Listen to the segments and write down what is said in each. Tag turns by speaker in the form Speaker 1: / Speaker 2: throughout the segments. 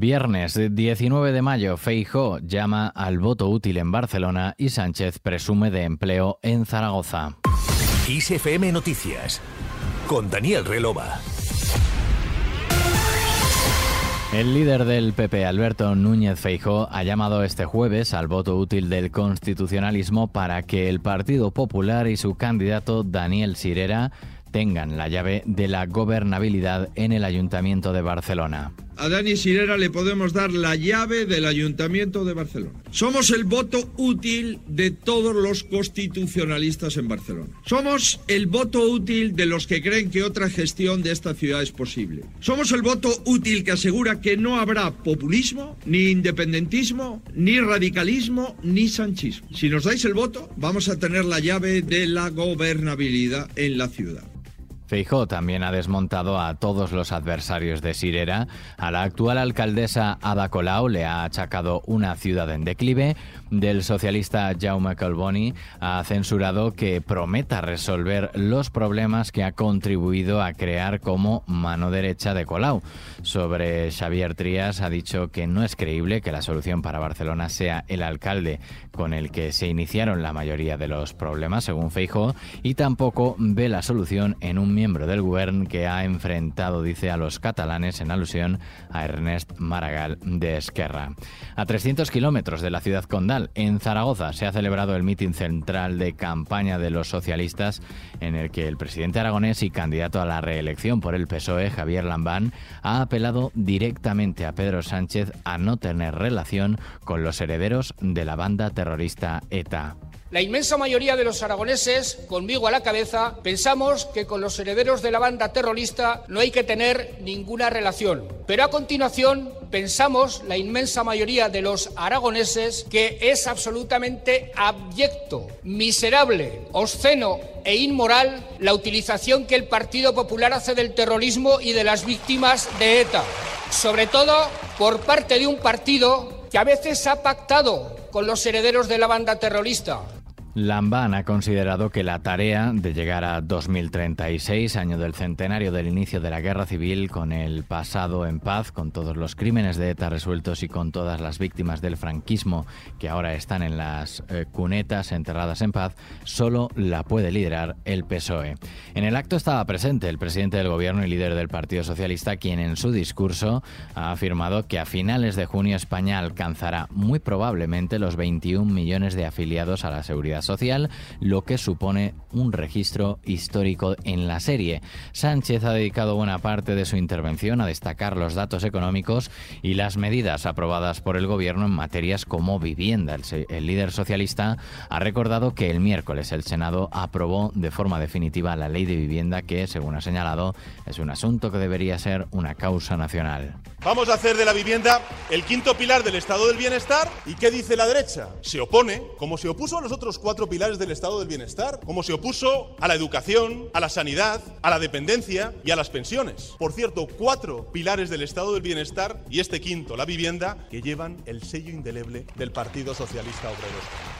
Speaker 1: Viernes 19 de mayo, Feijó llama al voto útil en Barcelona y Sánchez presume de empleo en Zaragoza.
Speaker 2: ISFM Noticias con Daniel Relova.
Speaker 1: El líder del PP, Alberto Núñez Feijó, ha llamado este jueves al voto útil del constitucionalismo para que el Partido Popular y su candidato Daniel Sirera tengan la llave de la gobernabilidad en el Ayuntamiento de Barcelona.
Speaker 3: A Dani Sirera le podemos dar la llave del Ayuntamiento de Barcelona. Somos el voto útil de todos los constitucionalistas en Barcelona. Somos el voto útil de los que creen que otra gestión de esta ciudad es posible. Somos el voto útil que asegura que no habrá populismo, ni independentismo, ni radicalismo, ni sanchismo. Si nos dais el voto, vamos a tener la llave de la gobernabilidad en la ciudad.
Speaker 1: Feijó también ha desmontado a todos los adversarios de Sirera. A la actual alcaldesa Ada Colau le ha achacado una ciudad en declive. Del socialista Jaume Colboni ha censurado que prometa resolver los problemas que ha contribuido a crear como mano derecha de Colau. Sobre Xavier Trías ha dicho que no es creíble que la solución para Barcelona sea el alcalde con el que se iniciaron la mayoría de los problemas, según Feijó, y tampoco ve la solución en un miembro del gobierno que ha enfrentado, dice, a los catalanes en alusión a Ernest Maragall de Esquerra. A 300 kilómetros de la ciudad condal, en Zaragoza, se ha celebrado el mitin central de campaña de los socialistas en el que el presidente aragonés y candidato a la reelección por el PSOE, Javier Lambán, ha apelado directamente a Pedro Sánchez a no tener relación con los herederos de la banda terrorista ETA.
Speaker 4: La inmensa mayoría de los aragoneses, conmigo a la cabeza, pensamos que con los herederos de la banda terrorista no hay que tener ninguna relación. Pero a continuación pensamos, la inmensa mayoría de los aragoneses, que es absolutamente abyecto, miserable, obsceno e inmoral la utilización que el Partido Popular hace del terrorismo y de las víctimas de ETA. Sobre todo por parte de un partido que a veces ha pactado con los herederos de la banda terrorista,
Speaker 1: Lamban ha considerado que la tarea de llegar a 2036, año del centenario del inicio de la guerra civil, con el pasado en paz, con todos los crímenes de ETA resueltos y con todas las víctimas del franquismo que ahora están en las eh, cunetas enterradas en paz, solo la puede liderar el PSOE. En el acto estaba presente el presidente del gobierno y líder del Partido Socialista, quien en su discurso ha afirmado que a finales de junio España alcanzará muy probablemente los 21 millones de afiliados a la seguridad social, lo que supone un registro histórico en la serie. Sánchez ha dedicado buena parte de su intervención a destacar los datos económicos y las medidas aprobadas por el gobierno en materias como vivienda. El, líder socialista ha recordado que el miércoles el Senado aprobó de forma definitiva la ley de vivienda que, según ha señalado, es un asunto que debería ser una causa nacional.
Speaker 5: Vamos a hacer de la vivienda el quinto pilar del estado del bienestar. ¿Y qué dice la derecha? Se opone, como se opuso a los otros cuatro pilares del estado del bienestar, como se opuso a la educación, a la sanidad, a la dependencia y a las pensiones. Por cierto, cuatro pilares del estado del bienestar y este quinto, la vivienda, que llevan el sello indeleble del Partido Socialista Obrero.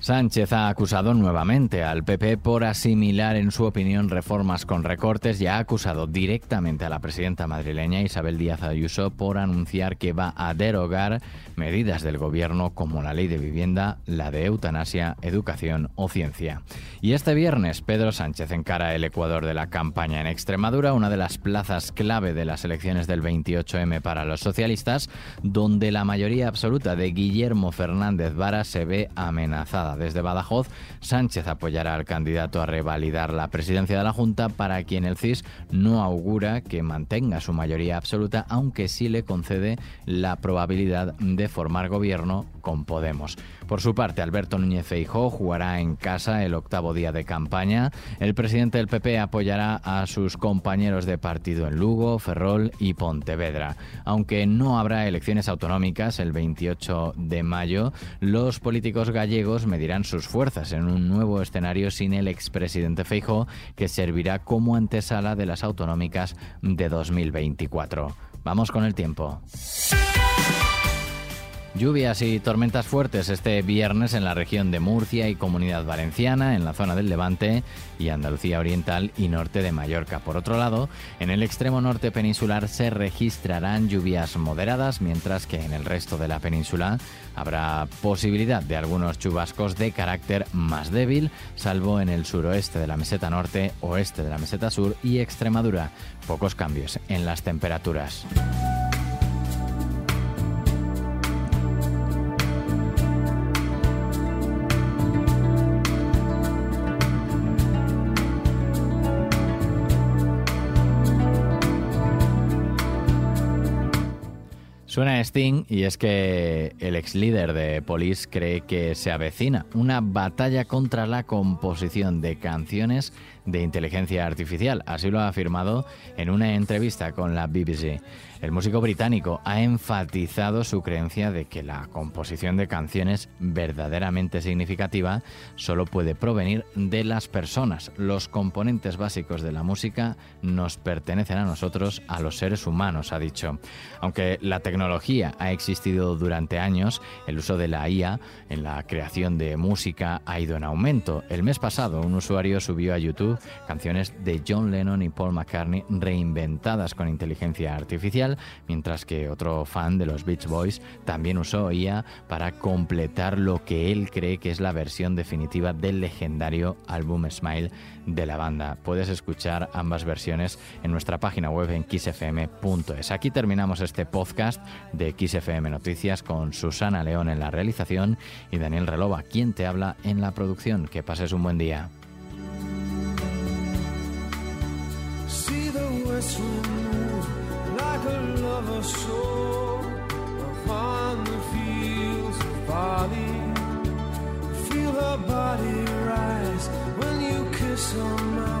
Speaker 1: Sánchez ha acusado nuevamente al PP por asimilar, en su opinión, reformas con recortes y ha acusado directamente a la presidenta madrileña Isabel Díaz Ayuso por anunciar que va a derogar medidas del gobierno como la ley de vivienda, la de eutanasia, educación o ciencia. Y este viernes Pedro Sánchez encara el Ecuador de la campaña en Extremadura, una de las plazas clave de las elecciones del 28M para los socialistas, donde la mayoría absoluta de Guillermo Fernández Vara se ve amenazada desde Badajoz, Sánchez apoyará al candidato a revalidar la presidencia de la Junta, para quien el CIS no augura que mantenga su mayoría absoluta, aunque sí le concede la probabilidad de formar gobierno con Podemos. Por su parte, Alberto Núñez Feijóo jugará en casa el octavo día de campaña. El presidente del PP apoyará a sus compañeros de partido en Lugo, Ferrol y Pontevedra. Aunque no habrá elecciones autonómicas el 28 de mayo, los políticos gallegos medirán sus fuerzas en un nuevo escenario sin el expresidente Feijóo, que servirá como antesala de las autonómicas de 2024. Vamos con el tiempo. Lluvias y tormentas fuertes este viernes en la región de Murcia y Comunidad Valenciana, en la zona del Levante y Andalucía Oriental y norte de Mallorca. Por otro lado, en el extremo norte peninsular se registrarán lluvias moderadas, mientras que en el resto de la península habrá posibilidad de algunos chubascos de carácter más débil, salvo en el suroeste de la meseta norte, oeste de la meseta sur y Extremadura. Pocos cambios en las temperaturas. Suena Sting y es que el ex líder de Police cree que se avecina una batalla contra la composición de canciones de inteligencia artificial. Así lo ha afirmado en una entrevista con la BBC. El músico británico ha enfatizado su creencia de que la composición de canciones verdaderamente significativa solo puede provenir de las personas. Los componentes básicos de la música nos pertenecen a nosotros, a los seres humanos, ha dicho. Aunque la tecnología ha existido durante años, el uso de la IA en la creación de música ha ido en aumento. El mes pasado un usuario subió a YouTube canciones de John Lennon y Paul McCartney reinventadas con inteligencia artificial mientras que otro fan de los Beach Boys también usó IA para completar lo que él cree que es la versión definitiva del legendario álbum Smile de la banda. Puedes escuchar ambas versiones en nuestra página web en kissfm.es. Aquí terminamos este podcast de XFM Noticias con Susana León en la realización y Daniel Relova, quien te habla en la producción. Que pases un buen día. kiss remove like a lover's soul
Speaker 6: upon the fields of body, Feel her body rise when you kiss her mouth.